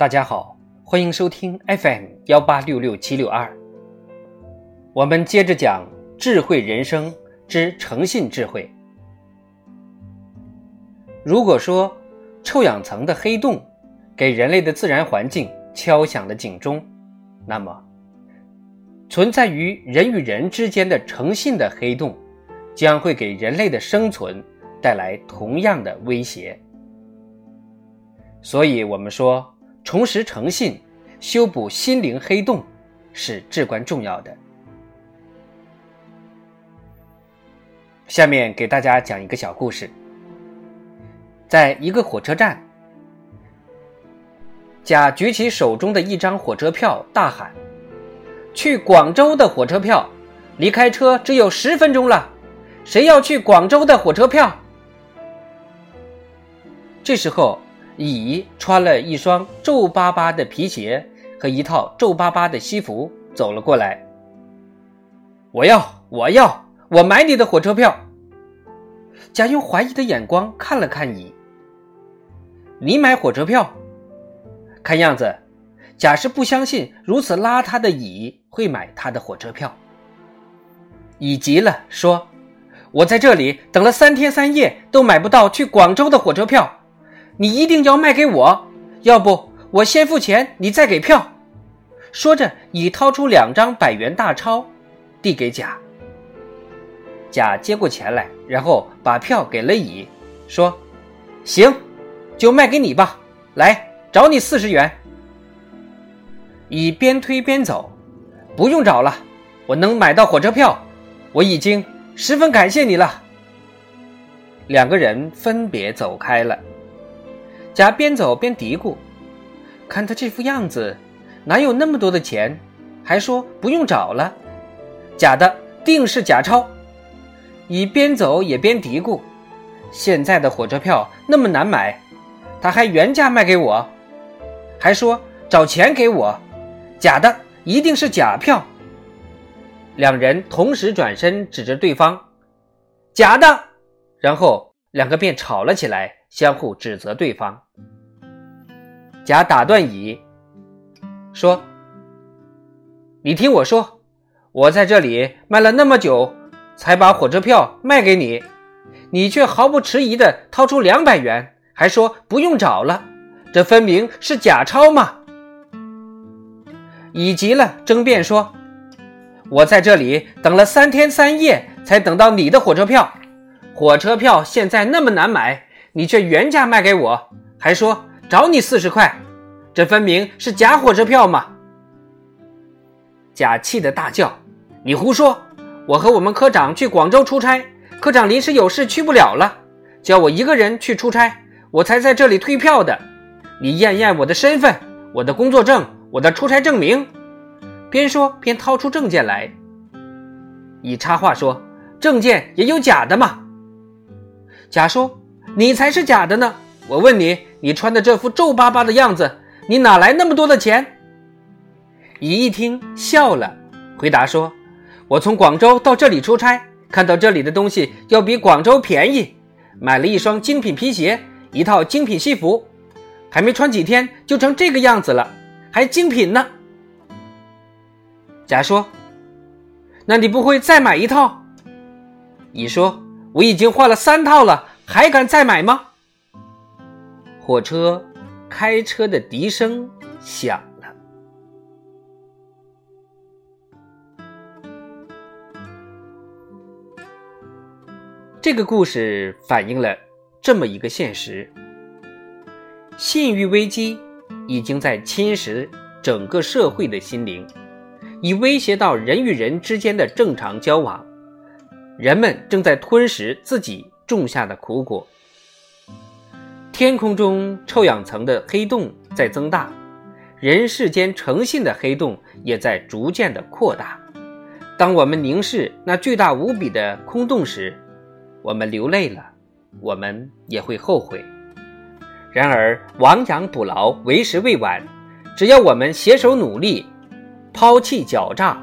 大家好，欢迎收听 FM 幺八六六七六二。我们接着讲智慧人生之诚信智慧。如果说臭氧层的黑洞给人类的自然环境敲响了警钟，那么存在于人与人之间的诚信的黑洞，将会给人类的生存带来同样的威胁。所以，我们说。重拾诚信，修补心灵黑洞，是至关重要的。下面给大家讲一个小故事。在一个火车站，甲举起手中的一张火车票，大喊：“去广州的火车票，离开车只有十分钟了，谁要去广州的火车票？”这时候。乙穿了一双皱巴巴的皮鞋和一套皱巴巴的西服走了过来。我要，我要，我买你的火车票。甲用怀疑的眼光看了看乙。你买火车票？看样子，甲是不相信如此邋遢的乙会买他的火车票。乙急了，说：“我在这里等了三天三夜，都买不到去广州的火车票。”你一定要卖给我，要不我先付钱，你再给票。说着，乙掏出两张百元大钞，递给甲。甲接过钱来，然后把票给了乙，说：“行，就卖给你吧。来，找你四十元。”乙边推边走，不用找了，我能买到火车票，我已经十分感谢你了。两个人分别走开了。甲边走边嘀咕：“看他这副样子，哪有那么多的钱？还说不用找了，假的定是假钞。”乙边走也边嘀咕：“现在的火车票那么难买，他还原价卖给我，还说找钱给我，假的一定是假票。”两人同时转身指着对方：“假的！”然后两个便吵了起来。相互指责对方。甲打断乙，说：“你听我说，我在这里卖了那么久，才把火车票卖给你，你却毫不迟疑地掏出两百元，还说不用找了，这分明是假钞嘛！”乙急了，争辩说：“我在这里等了三天三夜，才等到你的火车票，火车票现在那么难买。”你却原价卖给我，还说找你四十块，这分明是假火车票嘛！甲气得大叫：“你胡说！我和我们科长去广州出差，科长临时有事去不了了，叫我一个人去出差，我才在这里退票的。你验验我的身份，我的工作证，我的出差证明。”边说边掏出证件来。乙插话说：“证件也有假的嘛？”甲说。你才是假的呢！我问你，你穿的这副皱巴巴的样子，你哪来那么多的钱？乙一听笑了，回答说：“我从广州到这里出差，看到这里的东西要比广州便宜，买了一双精品皮鞋，一套精品西服，还没穿几天就成这个样子了，还精品呢。”甲说：“那你不会再买一套？”乙说：“我已经换了三套了。”还敢再买吗？火车开车的笛声响了。这个故事反映了这么一个现实：信誉危机已经在侵蚀整个社会的心灵，已威胁到人与人之间的正常交往。人们正在吞食自己。种下的苦果。天空中臭氧层的黑洞在增大，人世间诚信的黑洞也在逐渐的扩大。当我们凝视那巨大无比的空洞时，我们流泪了，我们也会后悔。然而，亡羊补牢，为时未晚。只要我们携手努力，抛弃狡诈，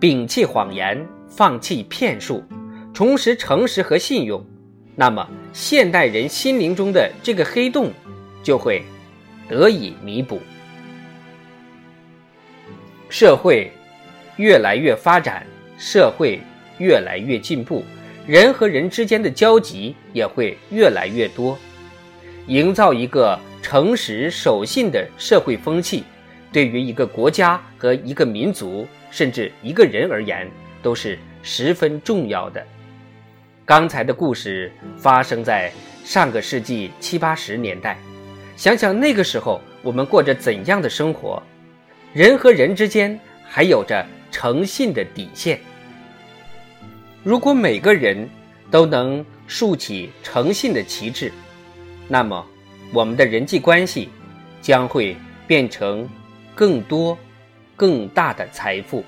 摒弃谎言，放弃骗术，重拾诚实和信用。那么，现代人心灵中的这个黑洞就会得以弥补。社会越来越发展，社会越来越进步，人和人之间的交集也会越来越多。营造一个诚实守信的社会风气，对于一个国家和一个民族，甚至一个人而言，都是十分重要的。刚才的故事发生在上个世纪七八十年代，想想那个时候我们过着怎样的生活。人和人之间还有着诚信的底线。如果每个人都能竖起诚信的旗帜，那么我们的人际关系将会变成更多、更大的财富。